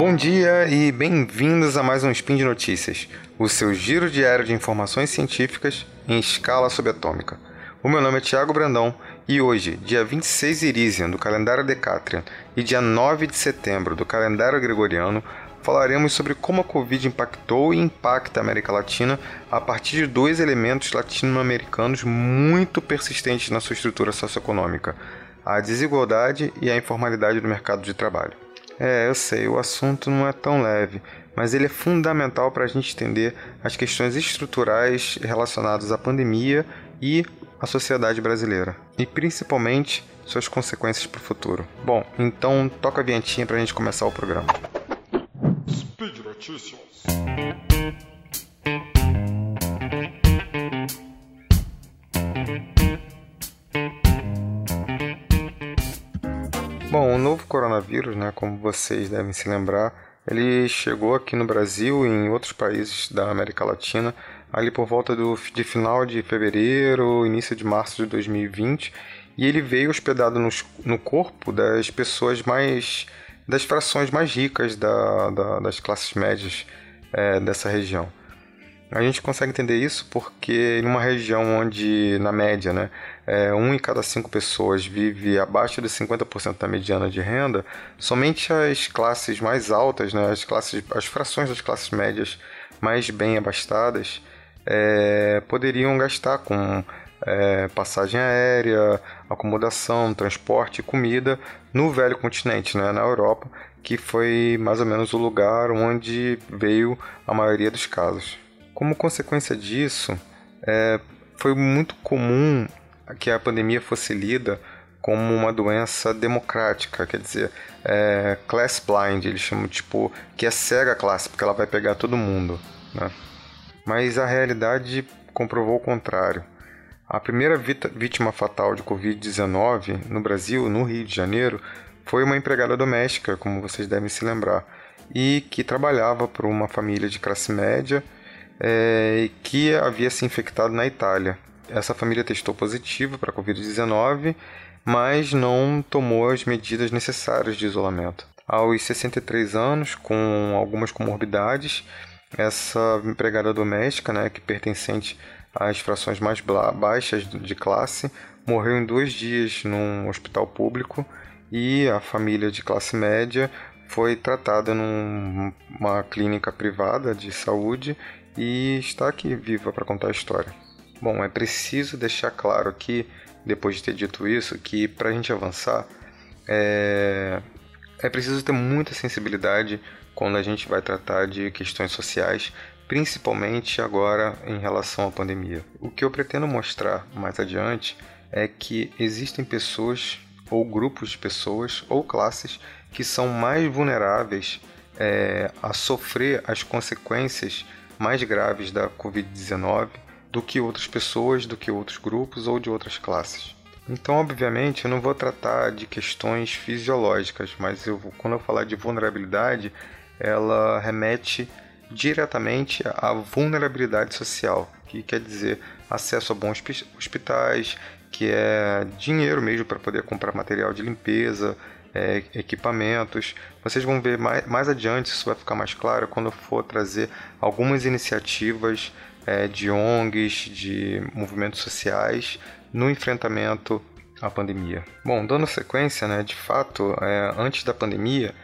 Bom dia e bem-vindos a mais um Spin de Notícias, o seu giro diário de informações científicas em escala subatômica. O meu nome é Tiago Brandão e hoje, dia 26 Irisian do calendário Decatrian e dia 9 de setembro do calendário Gregoriano, falaremos sobre como a Covid impactou e impacta a América Latina a partir de dois elementos latino-americanos muito persistentes na sua estrutura socioeconômica: a desigualdade e a informalidade do mercado de trabalho. É, eu sei, o assunto não é tão leve, mas ele é fundamental para a gente entender as questões estruturais relacionadas à pandemia e à sociedade brasileira, e principalmente suas consequências para o futuro. Bom, então toca a vinhetinha para a gente começar o programa. Speed Notícias. Bom, o novo coronavírus, né, como vocês devem se lembrar, ele chegou aqui no Brasil e em outros países da América Latina ali por volta do, de final de fevereiro, início de março de 2020, e ele veio hospedado no, no corpo das pessoas mais das frações mais ricas da, da, das classes médias é, dessa região. A gente consegue entender isso porque em uma região onde, na média, né, é, um em cada cinco pessoas vive abaixo de 50% da mediana de renda, somente as classes mais altas, né, as, classes, as frações das classes médias mais bem abastadas, é, poderiam gastar com é, passagem aérea, acomodação, transporte e comida no velho continente, né, na Europa, que foi mais ou menos o lugar onde veio a maioria dos casos. Como consequência disso, é, foi muito comum que a pandemia fosse lida como uma doença democrática, quer dizer, é, class blind, eles chamam tipo que é cega classe, porque ela vai pegar todo mundo, né? Mas a realidade comprovou o contrário. A primeira vítima fatal de Covid-19 no Brasil, no Rio de Janeiro, foi uma empregada doméstica, como vocês devem se lembrar, e que trabalhava para uma família de classe média é, que havia se infectado na Itália. Essa família testou positivo para a Covid-19, mas não tomou as medidas necessárias de isolamento. Aos 63 anos, com algumas comorbidades, essa empregada doméstica, né, que pertencente às frações mais baixas de classe, morreu em dois dias num hospital público e a família de classe média foi tratada numa clínica privada de saúde e está aqui viva para contar a história. Bom, é preciso deixar claro aqui, depois de ter dito isso, que para a gente avançar é... é preciso ter muita sensibilidade quando a gente vai tratar de questões sociais, principalmente agora em relação à pandemia. O que eu pretendo mostrar mais adiante é que existem pessoas ou grupos de pessoas ou classes que são mais vulneráveis é, a sofrer as consequências mais graves da Covid-19 do que outras pessoas, do que outros grupos ou de outras classes. Então, obviamente, eu não vou tratar de questões fisiológicas, mas eu quando eu falar de vulnerabilidade, ela remete diretamente à vulnerabilidade social, que quer dizer acesso a bons hospitais, que é dinheiro mesmo para poder comprar material de limpeza, é, equipamentos. Vocês vão ver mais, mais adiante, isso vai ficar mais claro quando eu for trazer algumas iniciativas é, de ONGs, de movimentos sociais no enfrentamento à pandemia. Bom, dando sequência, né, de fato, é, antes da pandemia,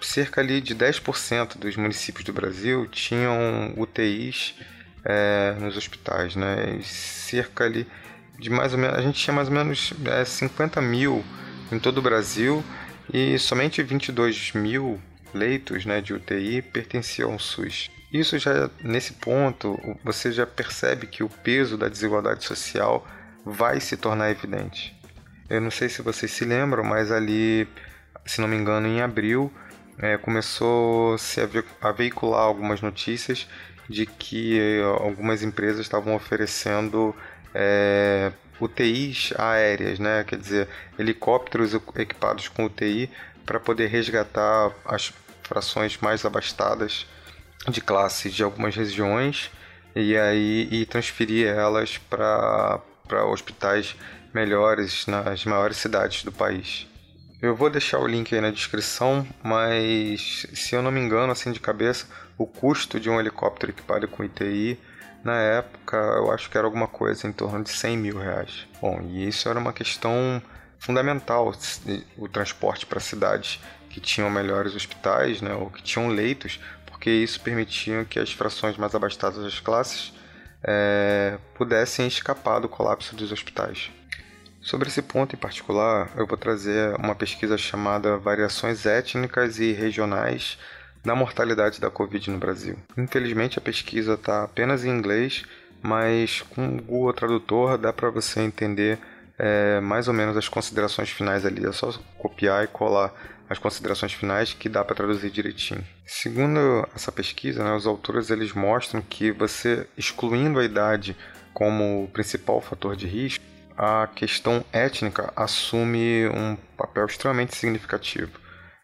cerca ali de 10% dos municípios do Brasil tinham UTIs é, nos hospitais, né? E cerca ali de mais ou menos, a gente tinha mais ou menos é, 50 mil em todo o Brasil e somente 22 mil leitos né, de UTI pertenciam ao SUS. Isso já, nesse ponto, você já percebe que o peso da desigualdade social vai se tornar evidente. Eu não sei se vocês se lembram, mas ali, se não me engano, em abril, é, começou-se a, veicular algumas notícias de que é, algumas empresas estavam oferecendo é, UTIs aéreas, né? quer dizer, helicópteros equipados com UTI para poder resgatar as frações mais abastadas de classes de algumas regiões e aí e transferir elas para hospitais melhores nas maiores cidades do país. Eu vou deixar o link aí na descrição, mas se eu não me engano, assim de cabeça, o custo de um helicóptero equipado com ITI na época eu acho que era alguma coisa em torno de 100 mil reais. Bom, e isso era uma questão fundamental, o transporte para cidades que tinham melhores hospitais, né, ou que tinham leitos, porque isso permitia que as frações mais abastadas das classes é, pudessem escapar do colapso dos hospitais. Sobre esse ponto em particular, eu vou trazer uma pesquisa chamada Variações Étnicas e Regionais da Mortalidade da Covid no Brasil. Infelizmente, a pesquisa está apenas em inglês, mas com o Google Tradutor dá para você entender é, mais ou menos as considerações finais ali. É só copiar e colar as considerações finais que dá para traduzir direitinho. Segundo essa pesquisa, né, os autores eles mostram que você excluindo a idade como principal fator de risco, a questão étnica assume um papel extremamente significativo.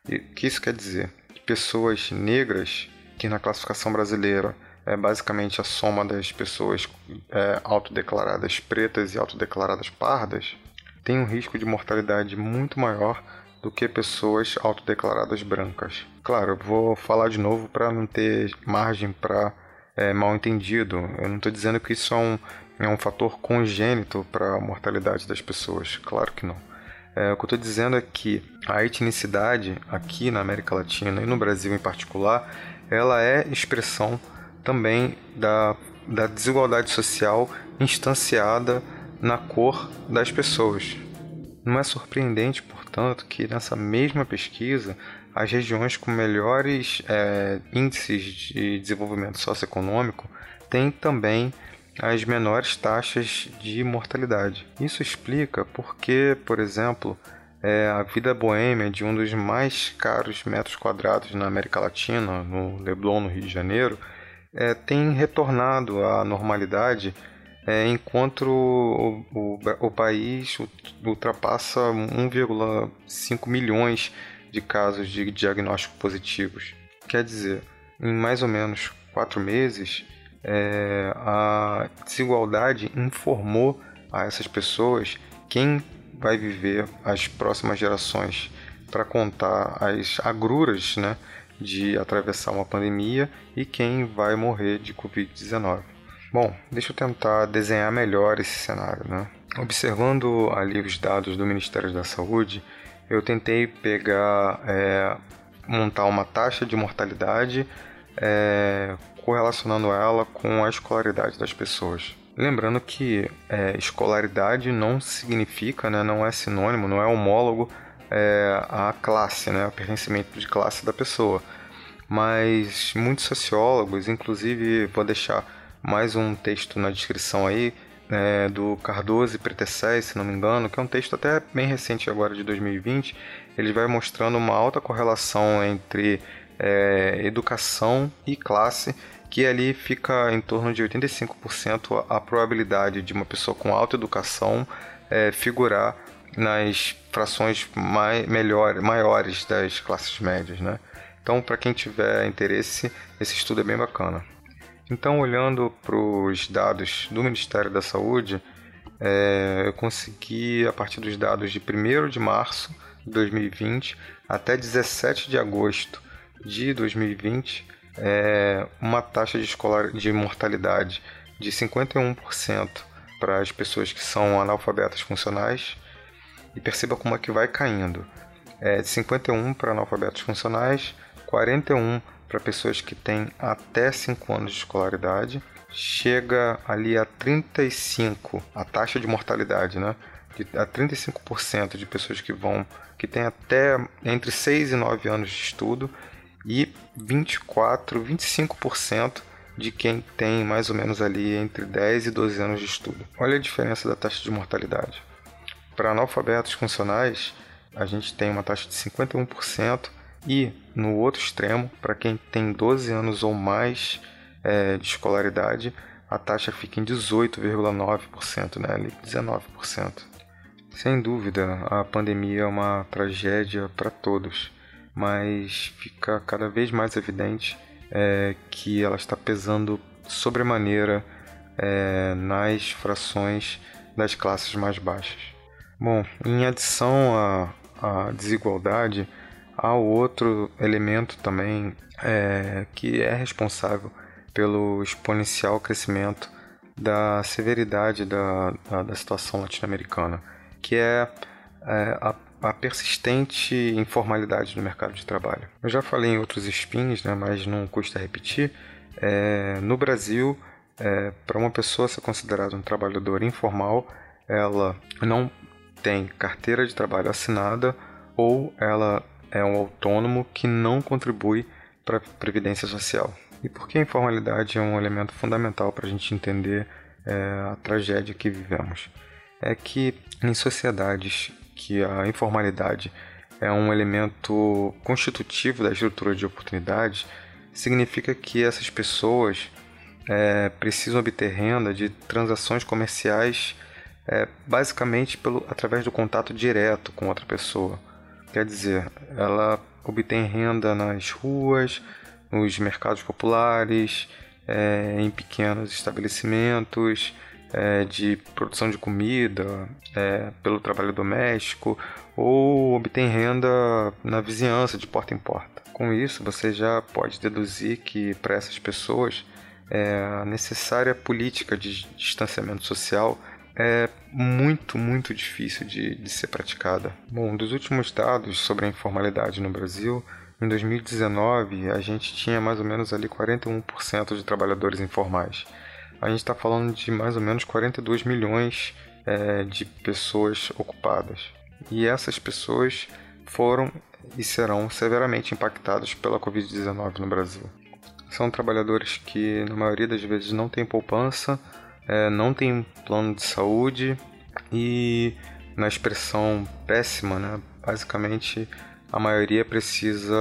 E o que isso quer dizer? Pessoas negras, que na classificação brasileira é basicamente a soma das pessoas é, autodeclaradas pretas e autodeclaradas pardas, tem um risco de mortalidade muito maior do que pessoas autodeclaradas brancas. Claro, vou falar de novo para não ter margem para é, mal entendido. Eu não estou dizendo que isso é um, é um fator congênito para a mortalidade das pessoas. Claro que não. É, o que eu estou dizendo é que a etnicidade aqui na América Latina e no Brasil em particular, ela é expressão também da, da desigualdade social instanciada na cor das pessoas. Não é surpreendente, portanto, que nessa mesma pesquisa as regiões com melhores é, índices de desenvolvimento socioeconômico têm também as menores taxas de mortalidade. Isso explica porque, por exemplo, é, a vida boêmia de um dos mais caros metros quadrados na América Latina, no Leblon, no Rio de Janeiro, é, tem retornado à normalidade é, enquanto o, o, o, país ultrapassa 1,5 milhões de casos de diagnóstico positivos. Quer dizer, em mais ou menos quatro meses, é, a desigualdade informou a essas pessoas quem vai viver as próximas gerações para contar as agruras né, de atravessar uma pandemia e quem vai morrer de Covid-19. Bom, deixa eu tentar desenhar melhor esse cenário. Né? Observando ali os dados do Ministério da Saúde, eu tentei pegar, é, montar uma taxa de mortalidade é, correlacionando ela com a escolaridade das pessoas. Lembrando que é, escolaridade não significa, né, não é sinônimo, não é homólogo é, à classe, né, ao pertencimento de classe da pessoa. Mas muitos sociólogos, inclusive vou deixar mais um texto na descrição aí, é, do Cardoso e Pretecés, se não me engano, que é um texto até bem recente agora de 2020, ele vai mostrando uma alta correlação entre é, educação e classe, que ali fica em torno de 85% a, probabilidade de uma pessoa com alta educação é, figurar nas frações mai, melhor, maiores das classes médias, né? Então, para quem tiver interesse, esse estudo é bem bacana. Então, olhando para os dados do Ministério da Saúde, é, eu consegui, a partir dos dados de 1 de março de 2020 até 17 de agosto de 2020 é, uma taxa de, escolar, de mortalidade de 51% para as pessoas que são analfabetas funcionais e perceba como é que vai caindo. É, 51 para analfabetos funcionais, 41 para pessoas que têm até 5 anos de escolaridade, chega ali a 35 a taxa de mortalidade, né? De, a 35% de pessoas que vão que têm até entre 6 e 9 anos de estudo e 24, 25% de quem tem mais ou menos ali entre 10 e 12 anos de estudo. Olha a diferença da taxa de mortalidade. Para analfabetos funcionais, a gente tem uma taxa de 51% e no outro extremo, para quem tem 12 anos ou mais é, de escolaridade, a taxa fica em 18,9%, né? ali 19%. Sem dúvida, a pandemia é uma tragédia para todos mas fica cada vez mais evidente é, que ela está pesando sobremaneira é, nas frações das classes mais baixas. Bom, em adição a, a desigualdade, há outro elemento também é, que é responsável pelo exponencial crescimento da severidade da, da, da situação latino-americana, que é, é a, a, persistente informalidade no mercado de trabalho. Eu já falei em outros spins, né, mas não custa repetir. É, no Brasil, é, para uma pessoa ser considerada um trabalhador informal, ela não tem carteira de trabalho assinada ou ela é um autônomo que não contribui para a Previdência Social. E por que a informalidade é um elemento fundamental para a gente entender é, a tragédia que vivemos? É que em sociedades que a informalidade é um elemento constitutivo da estrutura de oportunidades, significa que essas pessoas é, precisam obter renda de transações comerciais é, basicamente pelo, através do contato direto com outra pessoa. Quer dizer, ela obtém renda nas ruas, nos mercados populares, é, em pequenos estabelecimentos é, de produção de comida, é, pelo trabalho doméstico, ou obtém renda na vizinhança, de porta em porta. Com isso, você já pode deduzir que para essas pessoas é, a necessária política de distanciamento social é muito, muito difícil de, de ser praticada. Bom, dos últimos dados sobre a informalidade no Brasil, em 2019 a gente tinha mais ou menos ali 41% de trabalhadores informais. A gente está falando de mais ou menos 42 milhões é, de pessoas ocupadas. E essas pessoas foram e serão severamente impactadas pela Covid-19 no Brasil. São trabalhadores que, na maioria das vezes, não têm poupança, é, não tem plano de saúde e, na expressão péssima, né, basicamente a maioria precisa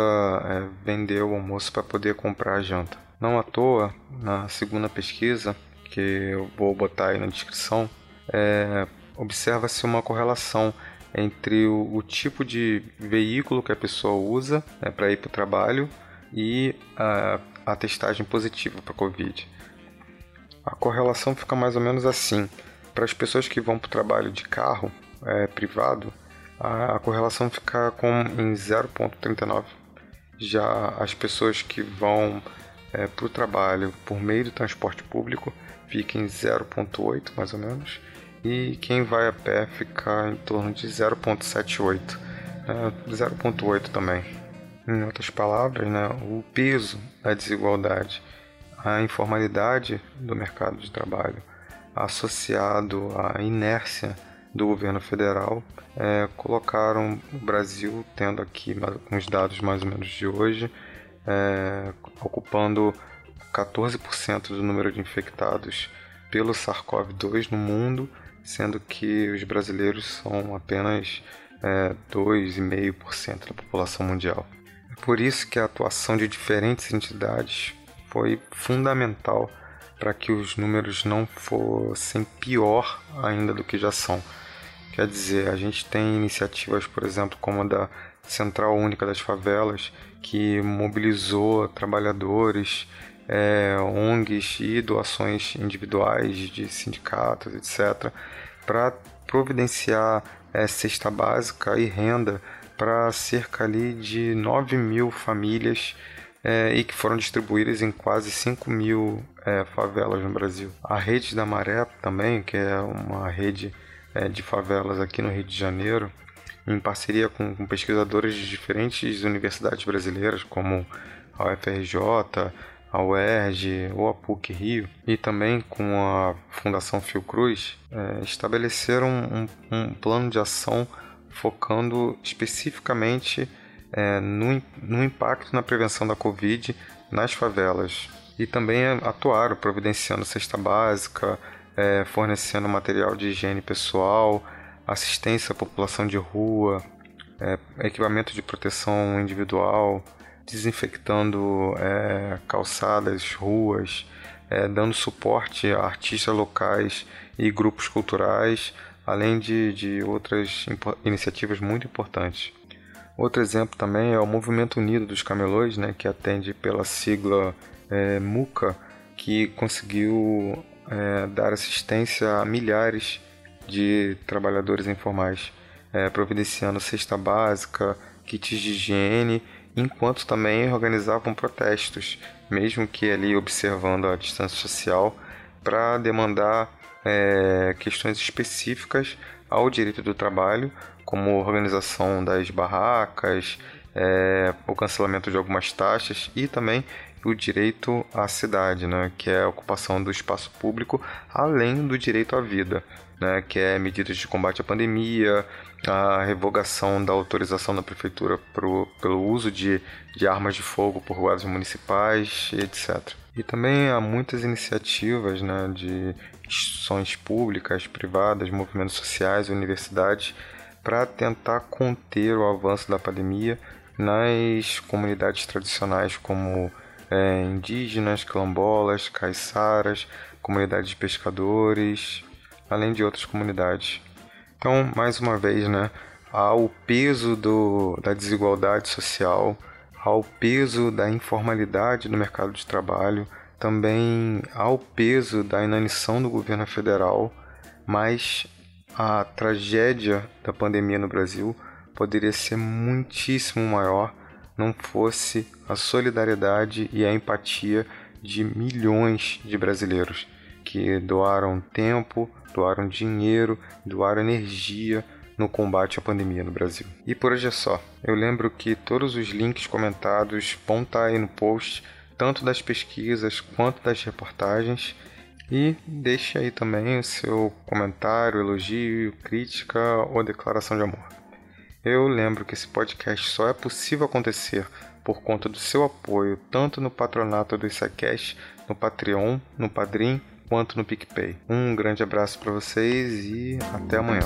é, vender o almoço para poder comprar a janta. Não à toa, na segunda pesquisa, que eu vou botar aí na descrição, é, observa-se uma correlação entre o, o, tipo de veículo que a pessoa usa né, para ir para o trabalho e a, a testagem positiva para Covid. A correlação fica mais ou menos assim. Para as pessoas que vão para o trabalho de carro é, privado, a, a, correlação fica com, em 0,39. Já as pessoas que vão é, para o trabalho por meio do transporte público fica em 0,8 mais ou menos. E quem vai a pé fica em torno de 0,78. É, 0,8 também. Em outras palavras, né, o peso da desigualdade a informalidade do mercado de trabalho, associado à inércia do governo federal, é, colocaram o Brasil, tendo aqui uns dados mais ou menos de hoje, é, ocupando 14% do número de infectados pelo SARS-CoV-2 no mundo, sendo que os brasileiros são apenas é, 2,5% da população mundial. É por isso que a atuação de diferentes entidades foi fundamental para que os números não fossem pior ainda do que já são. Quer dizer, a gente tem iniciativas, por exemplo, como a da Central Única das Favelas, que mobilizou trabalhadores, é, ONGs e doações individuais de sindicatos, etc., para providenciar é, cesta básica e renda para cerca ali de 9 mil famílias é, e que foram distribuídas em quase 5 mil é, favelas no Brasil. A Rede da Maré também, que é uma rede é, de favelas aqui no Rio de Janeiro, em parceria com, com pesquisadores de diferentes universidades brasileiras, como a UFRJ, a UERJ ou a PUC Rio, e também com a Fundação Fiocruz, é, estabeleceram um, um plano de ação focando especificamente é, no, no impacto na prevenção da Covid nas favelas. E também atuaram providenciando cesta básica, é, fornecendo material de higiene pessoal, assistência à população de rua, é, equipamento de proteção individual, desinfectando é, calçadas, ruas, é, dando suporte a artistas locais e grupos culturais, além de, de outras iniciativas muito importantes. Outro exemplo também é o Movimento Unido dos Camelôs, né, que atende pela sigla é, MUCA, que conseguiu é, dar assistência a milhares de trabalhadores informais. é, providenciando cesta básica, kits de higiene, enquanto também organizavam protestos, mesmo que ali observando a distância social, para demandar é, questões específicas ao direito do trabalho, como organização das barracas, é, o cancelamento de algumas taxas e também o direito à cidade, né, que é a ocupação do espaço público, além do direito à vida, né, que é medidas de combate à pandemia, a revogação da autorização da prefeitura pro, pelo uso de, de armas de fogo por guardas municipais, etc. E também há muitas iniciativas né, de instituições públicas, privadas, movimentos sociais, universidades, para tentar conter o avanço da pandemia nas comunidades tradicionais como é, indígenas, quilombolas, caiçaras, comunidades de pescadores, além de outras comunidades. Então, mais uma vez, né, ao peso do, da desigualdade social, ao peso da informalidade no mercado de trabalho, também ao peso da inanição do governo federal, mas a tragédia da pandemia no Brasil poderia ser muitíssimo maior não fosse a solidariedade e a empatia de milhões de brasileiros que doaram tempo, doaram dinheiro, doaram energia no combate à pandemia no Brasil. E por hoje é só. Eu lembro que todos os links comentados vão estar aí no post, tanto das pesquisas quanto das reportagens. E deixe aí também o seu comentário, elogio, crítica ou declaração de amor. Eu lembro que esse podcast só é possível acontecer por conta do seu apoio, tanto no patronato do ICACast, no Patreon, no Padrim, quanto no PicPay. Um grande abraço para vocês e até amanhã.